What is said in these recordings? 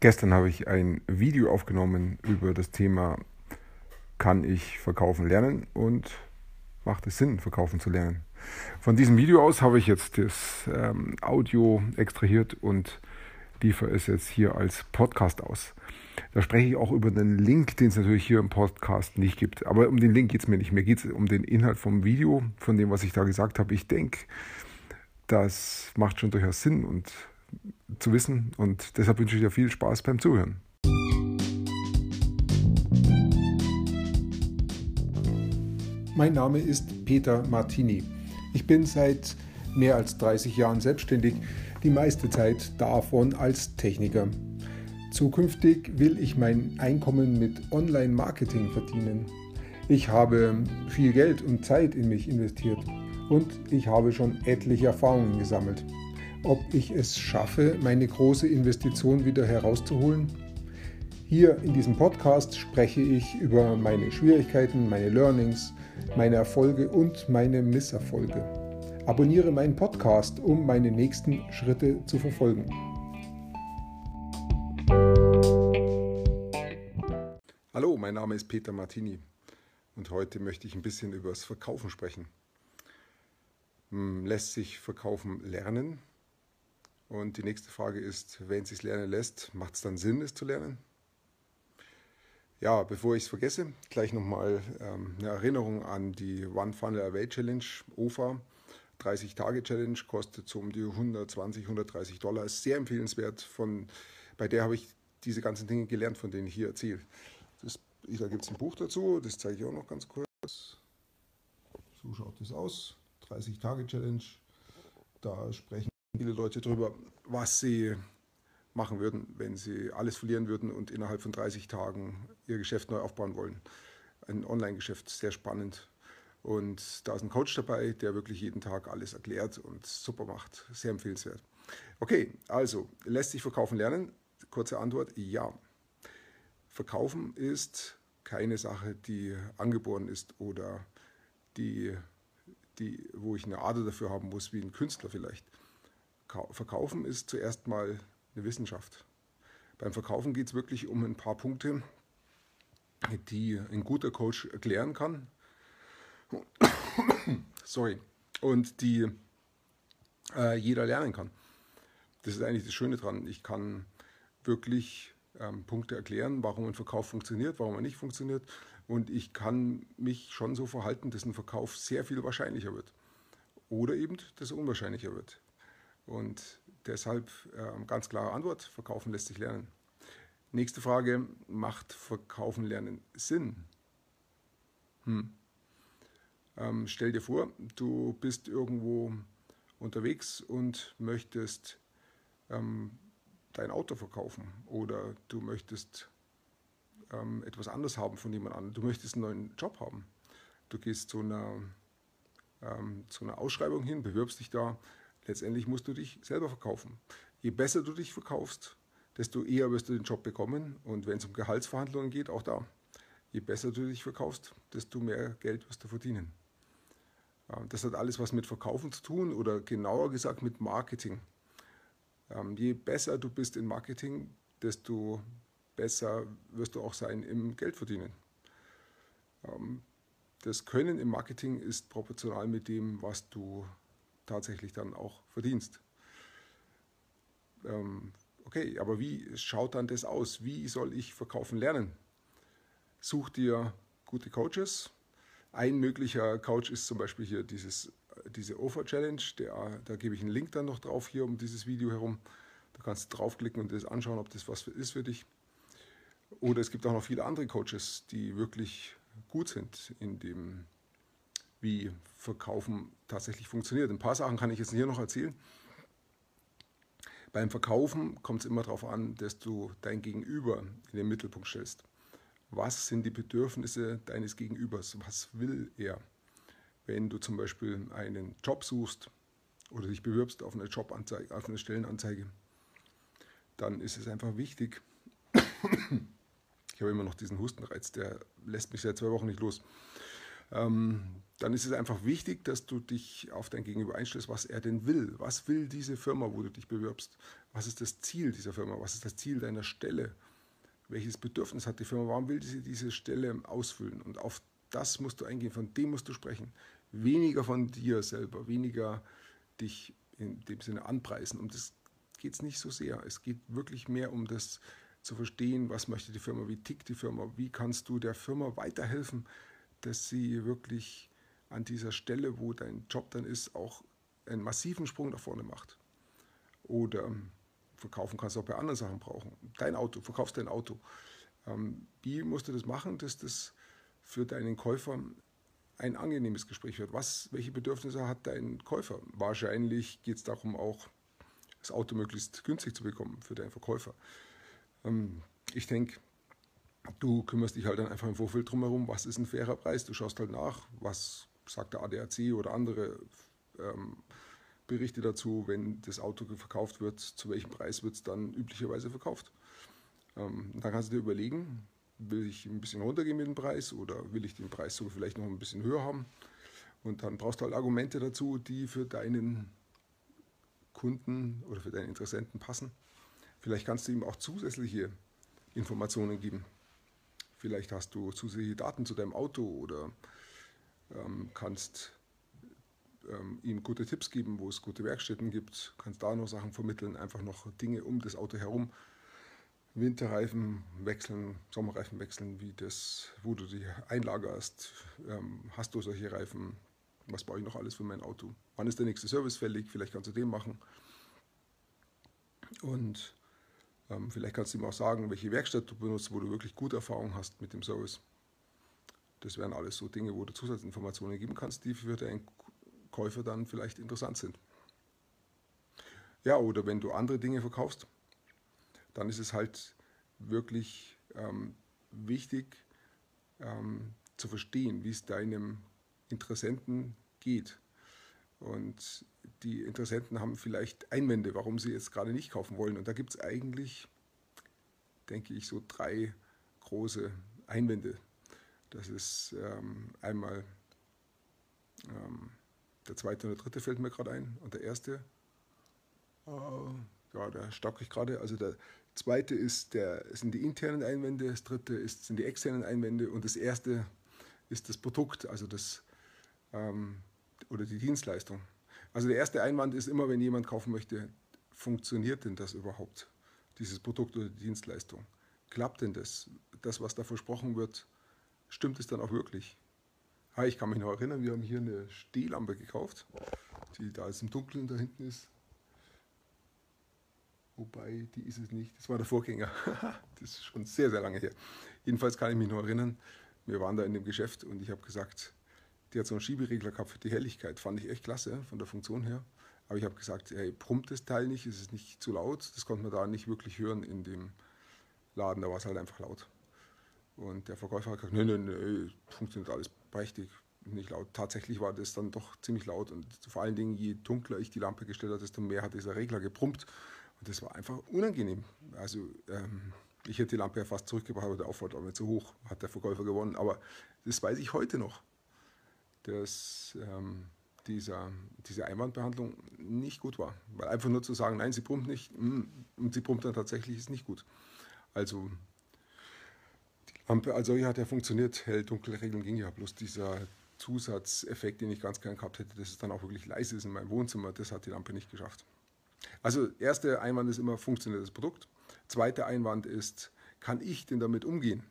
Gestern habe ich ein Video aufgenommen über das Thema, kann ich verkaufen lernen und macht es Sinn, verkaufen zu lernen. Von diesem Video aus habe ich jetzt das ähm, Audio extrahiert und liefere es jetzt hier als Podcast aus. Da spreche ich auch über den Link, den es natürlich hier im Podcast nicht gibt. Aber um den Link geht es mir nicht. Mir geht es um den Inhalt vom Video, von dem, was ich da gesagt habe. Ich denke, das macht schon durchaus Sinn und zu wissen. Und deshalb wünsche ich dir viel Spaß beim Zuhören. Mein Name ist Peter Martini. Ich bin seit mehr als 30 Jahren selbstständig, die meiste Zeit davon als Techniker. Zukünftig will ich mein Einkommen mit Online-Marketing verdienen. Ich habe viel Geld und Zeit in mich investiert und ich habe schon etliche Erfahrungen gesammelt ob ich es schaffe, meine große Investition wieder herauszuholen? Hier in diesem Podcast spreche ich über meine Schwierigkeiten, meine Learnings, meine Erfolge und meine Misserfolge. Abonniere meinen Podcast, um meine nächsten Schritte zu verfolgen. Hallo, mein Name ist Peter Martini und heute möchte ich ein bisschen über das Verkaufen sprechen. Hm, lässt sich Verkaufen lernen? Und die nächste Frage ist, wenn es sich lernen lässt, macht es dann Sinn, es zu lernen? Ja, bevor ich es vergesse, gleich nochmal ähm, eine Erinnerung an die One Funnel Away Challenge, OFA. 30-Tage-Challenge kostet so um die 120, 130 Dollar. Ist sehr empfehlenswert. Von, bei der habe ich diese ganzen Dinge gelernt, von denen ich hier erzähle. Das, da gibt es ein Buch dazu, das zeige ich auch noch ganz kurz. So schaut es aus. 30-Tage-Challenge. Da sprechen viele Leute darüber, was sie machen würden, wenn sie alles verlieren würden und innerhalb von 30 Tagen ihr Geschäft neu aufbauen wollen. Ein Online-Geschäft, sehr spannend. Und da ist ein Coach dabei, der wirklich jeden Tag alles erklärt und super macht. Sehr empfehlenswert. Okay, also lässt sich verkaufen lernen? Kurze Antwort, ja. Verkaufen ist keine Sache, die angeboren ist oder die, die, wo ich eine Ader dafür haben muss, wie ein Künstler vielleicht. Verkaufen ist zuerst mal eine Wissenschaft. Beim Verkaufen geht es wirklich um ein paar Punkte, die ein guter Coach erklären kann. Sorry. Und die äh, jeder lernen kann. Das ist eigentlich das Schöne dran. Ich kann wirklich ähm, Punkte erklären, warum ein Verkauf funktioniert, warum er nicht funktioniert. Und ich kann mich schon so verhalten, dass ein Verkauf sehr viel wahrscheinlicher wird. Oder eben, dass er unwahrscheinlicher wird. Und deshalb äh, ganz klare Antwort, verkaufen lässt sich lernen. Nächste Frage, macht Verkaufen lernen Sinn? Hm. Ähm, stell dir vor, du bist irgendwo unterwegs und möchtest ähm, dein Auto verkaufen oder du möchtest ähm, etwas anderes haben von jemand anderem. Du möchtest einen neuen Job haben. Du gehst zu einer, ähm, zu einer Ausschreibung hin, bewirbst dich da, Letztendlich musst du dich selber verkaufen. Je besser du dich verkaufst, desto eher wirst du den Job bekommen. Und wenn es um Gehaltsverhandlungen geht, auch da. Je besser du dich verkaufst, desto mehr Geld wirst du verdienen. Das hat alles was mit Verkaufen zu tun oder genauer gesagt mit Marketing. Ähm, je besser du bist in Marketing, desto besser wirst du auch sein im Geldverdienen. Ähm, das Können im Marketing ist proportional mit dem, was du tatsächlich dann auch verdienst. Ähm, okay, aber wie schaut dann das aus? Wie soll ich verkaufen lernen? Such dir gute Coaches. Ein möglicher Coach ist zum Beispiel hier dieses, diese Offer Challenge. Der, da gebe ich einen Link dann noch drauf hier um dieses Video herum. Da kannst du draufklicken und das anschauen, ob das was ist für dich. Oder es gibt auch noch viele andere Coaches, die wirklich gut sind in dem wie Verkaufen tatsächlich funktioniert. Ein paar Sachen kann ich jetzt hier noch erzählen. Beim Verkaufen kommt es immer darauf an, dass du dein Gegenüber in den Mittelpunkt stellst. Was sind die Bedürfnisse deines Gegenübers? Was will er? Wenn du zum Beispiel einen Job suchst oder dich bewirbst auf eine Jobanzeige, auf eine Stellenanzeige, dann ist es einfach wichtig. Ich habe immer noch diesen Hustenreiz, der lässt mich seit zwei Wochen nicht los. Ähm, dann ist es einfach wichtig, dass du dich auf dein Gegenüber einstellst, was er denn will. Was will diese Firma, wo du dich bewirbst? Was ist das Ziel dieser Firma? Was ist das Ziel deiner Stelle? Welches Bedürfnis hat die Firma? Warum will sie diese Stelle ausfüllen? Und auf das musst du eingehen, von dem musst du sprechen. Weniger von dir selber, weniger dich in dem Sinne anpreisen. Um das geht es nicht so sehr. Es geht wirklich mehr um das zu verstehen, was möchte die Firma, wie tickt die Firma, wie kannst du der Firma weiterhelfen, dass sie wirklich an dieser Stelle, wo dein Job dann ist, auch einen massiven Sprung nach vorne macht. Oder ähm, verkaufen kannst du auch bei anderen Sachen brauchen. Dein Auto, verkaufst dein Auto. Ähm, wie musst du das machen, dass das für deinen Käufer ein angenehmes Gespräch wird? Was, welche Bedürfnisse hat dein Käufer? Wahrscheinlich geht es darum, auch das Auto möglichst günstig zu bekommen für deinen Verkäufer. Ähm, ich denke, du kümmerst dich halt dann einfach im Vorfeld drumherum, was ist ein fairer Preis. Du schaust halt nach, was sagt der ADAC oder andere ähm, Berichte dazu, wenn das Auto verkauft wird, zu welchem Preis wird es dann üblicherweise verkauft. Ähm, dann kannst du dir überlegen, will ich ein bisschen runtergehen mit dem Preis oder will ich den Preis sogar vielleicht noch ein bisschen höher haben. Und dann brauchst du halt Argumente dazu, die für deinen Kunden oder für deinen Interessenten passen. Vielleicht kannst du ihm auch zusätzliche Informationen geben. Vielleicht hast du zusätzliche Daten zu deinem Auto oder ähm, kannst ähm, ihm gute Tipps geben, wo es gute Werkstätten gibt, kannst da noch Sachen vermitteln, einfach noch Dinge um das Auto herum. Winterreifen wechseln, Sommerreifen wechseln, wie das, wo du die einlagerst. Ähm, hast du solche Reifen? Was brauche ich noch alles für mein Auto? Wann ist der nächste Service fällig? Vielleicht kannst du den machen. Und vielleicht kannst du ihm auch sagen, welche Werkstatt du benutzt, wo du wirklich gute Erfahrungen hast mit dem Service. Das wären alles so Dinge, wo du Zusatzinformationen geben kannst, die für deinen Käufer dann vielleicht interessant sind. Ja, oder wenn du andere Dinge verkaufst, dann ist es halt wirklich ähm, wichtig ähm, zu verstehen, wie es deinem Interessenten geht. Und die Interessenten haben vielleicht Einwände, warum sie jetzt gerade nicht kaufen wollen. Und da gibt es eigentlich, denke ich, so drei große Einwände. Das ist ähm, einmal ähm, der zweite und der dritte fällt mir gerade ein. Und der erste, äh, ja, da stocke ich gerade. Also der zweite ist der, sind die internen Einwände, das dritte ist, sind die externen Einwände und das erste ist das Produkt, also das ähm, oder die Dienstleistung. Also der erste Einwand ist immer, wenn jemand kaufen möchte, funktioniert denn das überhaupt, dieses Produkt oder die Dienstleistung? Klappt denn das? Das, was da versprochen wird, stimmt es dann auch wirklich? Ah, ich kann mich noch erinnern, wir haben hier eine Stehlampe gekauft, die da jetzt im Dunkeln da hinten ist. Wobei, die ist es nicht. Das war der Vorgänger. das ist schon sehr, sehr lange her. Jedenfalls kann ich mich noch erinnern, wir waren da in dem Geschäft und ich habe gesagt, die hat so einen Schieberegler gehabt für die Helligkeit. Fand ich echt klasse von der Funktion her. Aber ich habe gesagt, hey, brummt das Teil nicht, ist es nicht zu laut? Das konnte man da nicht wirklich hören in dem Laden, da war es halt einfach laut. Und der Verkäufer hat gesagt, nee, nee, nee, funktioniert alles prächtig, nicht laut. Tatsächlich war das dann doch ziemlich laut und vor allen Dingen, je dunkler ich die Lampe gestellt habe, desto mehr hat dieser Regler gebrummt. Und das war einfach unangenehm. Also ähm, ich hätte die Lampe ja fast zurückgebracht, aber der Aufwand war mir zu hoch, hat der Verkäufer gewonnen. Aber das weiß ich heute noch dass ähm, dieser, diese Einwandbehandlung nicht gut war. Weil einfach nur zu sagen, nein, sie pumpt nicht, mm, und sie pumpt dann tatsächlich, ist nicht gut. Also die Lampe als solche hat ja funktioniert, hell-dunkle Regeln ging ja, bloß dieser Zusatzeffekt, den ich ganz gern gehabt hätte, dass es dann auch wirklich leise ist in meinem Wohnzimmer, das hat die Lampe nicht geschafft. Also erster Einwand ist immer, funktioniert das Produkt. Zweiter Einwand ist, kann ich denn damit umgehen?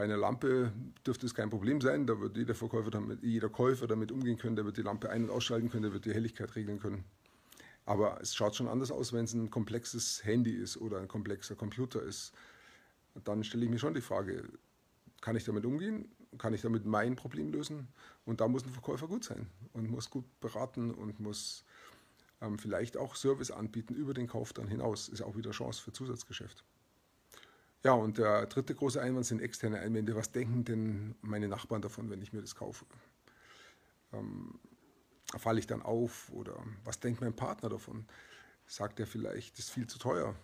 Bei einer Lampe dürfte es kein Problem sein, da wird jeder Verkäufer damit, jeder Käufer damit umgehen können, der wird die Lampe ein- und ausschalten können, der wird die Helligkeit regeln können. Aber es schaut schon anders aus, wenn es ein komplexes Handy ist oder ein komplexer Computer ist. Dann stelle ich mir schon die Frage, kann ich damit umgehen? Kann ich damit mein Problem lösen? Und da muss ein Verkäufer gut sein und muss gut beraten und muss ähm, vielleicht auch Service anbieten über den Kauf dann hinaus. Ist auch wieder Chance für Zusatzgeschäft. Ja, und der dritte große Einwand sind externe Einwände. Was denken denn meine Nachbarn davon, wenn ich mir das kaufe? Ähm, falle ich dann auf oder was denkt mein Partner davon? Sagt er vielleicht, das ist viel zu teuer?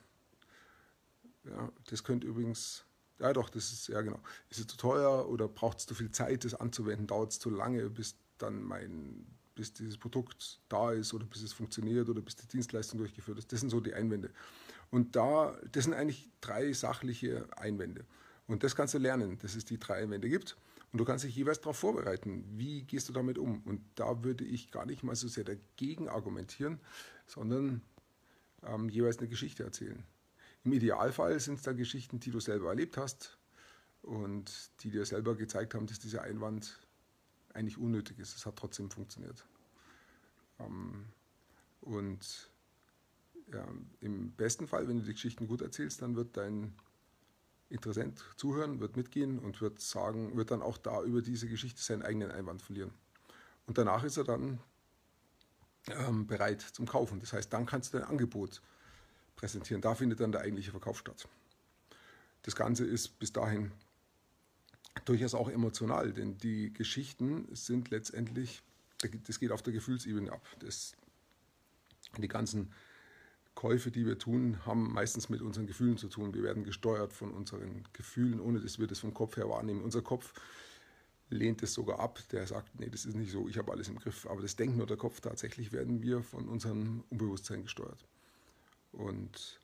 Ja, das könnte übrigens Ja, doch, das ist, ja genau. Ist es zu teuer oder braucht es zu viel Zeit, das anzuwenden? Dauert es zu lange, bis dann mein, bis dieses Produkt da ist oder bis es funktioniert oder bis die Dienstleistung durchgeführt ist? Das sind so die Einwände. Und da, das sind eigentlich drei sachliche Einwände. Und das kannst du lernen, dass es die drei Einwände gibt. Und du kannst dich jeweils darauf vorbereiten. Wie gehst du damit um? Und da würde ich gar nicht mal so sehr dagegen argumentieren, sondern ähm, jeweils eine Geschichte erzählen. Im Idealfall sind es dann Geschichten, die du selber erlebt hast und die dir selber gezeigt haben, dass dieser Einwand eigentlich unnötig ist. Es hat trotzdem funktioniert. Ähm, und ja, im besten Fall, wenn du die Geschichten gut erzählst, dann wird dein Interessent zuhören, wird mitgehen und wird sagen, wird dann auch da über diese Geschichte seinen eigenen Einwand verlieren. Und danach ist er dann ähm, bereit zum Kaufen. Das heißt, dann kannst du dein Angebot präsentieren. Da findet dann der eigentliche Verkauf statt. Das Ganze ist bis dahin durchaus auch emotional, denn die Geschichten sind letztendlich, das geht auf der Gefühlsebene ab. Das, die ganzen Käufe, die wir tun, haben meistens mit unseren Gefühlen zu tun. Wir werden gesteuert von unseren Gefühlen, ohne dass wir das vom Kopf her wahrnehmen. Unser Kopf lehnt es sogar ab. Der sagt, nee, das ist nicht so, ich habe alles im Griff. Aber das denkt nur der Kopf. Tatsächlich werden wir von unserem Unbewusstsein gesteuert. Und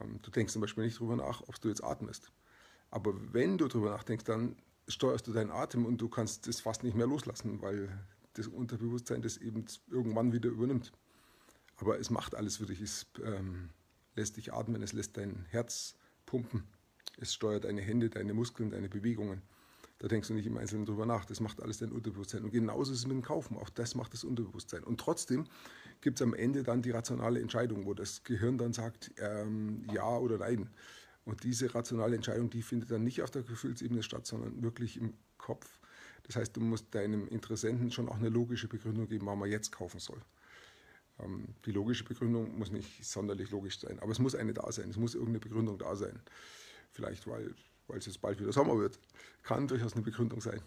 ähm, du denkst zum Beispiel nicht darüber nach, ob du jetzt atmest. Aber wenn du darüber nachdenkst, dann steuerst du deinen Atem und du kannst das fast nicht mehr loslassen, weil das Unterbewusstsein das eben irgendwann wieder übernimmt. Aber es macht alles für dich. Es ähm, lässt dich atmen, es lässt dein Herz pumpen. Es steuert deine Hände, deine Muskeln, deine Bewegungen. Da denkst du nicht im Einzelnen drüber nach. Das macht alles dein Unterbewusstsein. Und genauso ist es mit dem Kaufen. Auch das macht das Unterbewusstsein. Und trotzdem gibt es am Ende dann die rationale Entscheidung, wo das Gehirn dann sagt, ähm, ja oder nein. Und diese rationale Entscheidung, die findet dann nicht auf der Gefühlsebene statt, sondern wirklich im Kopf. Das heißt, du musst deinem Interessenten schon auch eine logische Begründung geben, warum er jetzt kaufen soll. Ähm, die logische Begründung muss nicht sonderlich logisch sein, aber es muss eine da sein. Es muss irgendeine Begründung da sein. Vielleicht, weil, weil es jetzt bald wieder Sommer wird. Kann durchaus eine Begründung sein.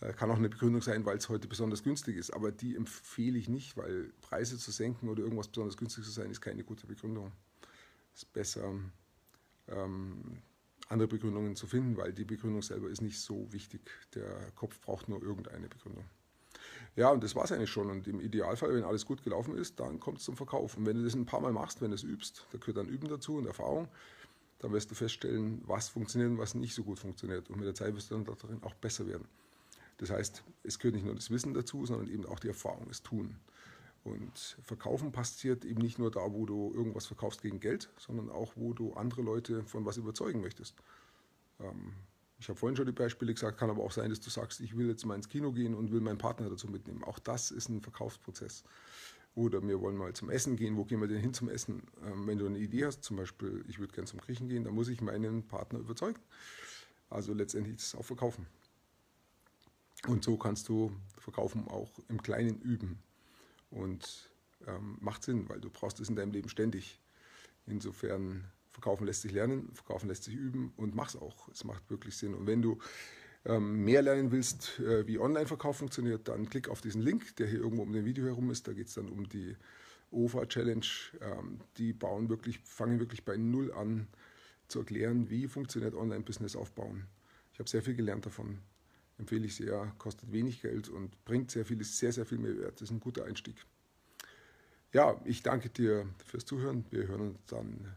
Äh, kann auch eine Begründung sein, weil es heute besonders günstig ist. Aber die empfehle ich nicht, weil Preise zu senken oder irgendwas besonders günstig zu sein, ist keine gute Begründung. Es ist besser, ähm, andere Begründungen zu finden, weil die Begründung selber ist nicht so wichtig. Der Kopf braucht nur irgendeine Begründung. Ja, und das war es eigentlich schon. Und im Idealfall, wenn alles gut gelaufen ist, dann kommt es zum Verkauf. Und wenn du das ein paar Mal machst, wenn du es übst, da gehört dann Üben dazu und Erfahrung, dann wirst du feststellen, was funktioniert und was nicht so gut funktioniert. Und mit der Zeit wirst du dann darin auch besser werden. Das heißt, es gehört nicht nur das Wissen dazu, sondern eben auch die Erfahrung, das Tun. Und Verkaufen passiert eben nicht nur da, wo du irgendwas verkaufst gegen Geld, sondern auch, wo du andere Leute von was überzeugen möchtest. Ähm, ich habe vorhin schon die Beispiele gesagt, kann aber auch sein, dass du sagst, ich will jetzt mal ins Kino gehen und will meinen Partner dazu mitnehmen. Auch das ist ein Verkaufsprozess. Oder wir wollen mal zum Essen gehen. Wo gehen wir denn hin zum Essen? Ähm, wenn du eine Idee hast, zum Beispiel, ich würde gerne zum Griechen gehen, dann muss ich meinen Partner überzeugen. Also letztendlich das auch verkaufen. Und so kannst du Verkaufen auch im Kleinen üben. Und ähm, macht Sinn, weil du brauchst es in deinem Leben ständig. Insofern Verkaufen lässt sich lernen, Verkaufen lässt sich üben und mach's auch. Es macht wirklich Sinn. Und wenn du ähm, mehr lernen willst, äh, wie Online-Verkauf funktioniert, dann klick auf diesen Link, der hier irgendwo um dem Video herum ist. Da geht es dann um die OFA Challenge. Ähm, die bauen wirklich, fangen wirklich bei Null an zu erklären, wie funktioniert Online-Business aufbauen. Ich habe sehr viel gelernt davon. Empfehle ich sehr, kostet wenig Geld und bringt sehr viel, ist sehr, sehr viel Mehrwert. Das ist ein guter Einstieg. Ja, ich danke dir fürs Zuhören. Wir hören uns dann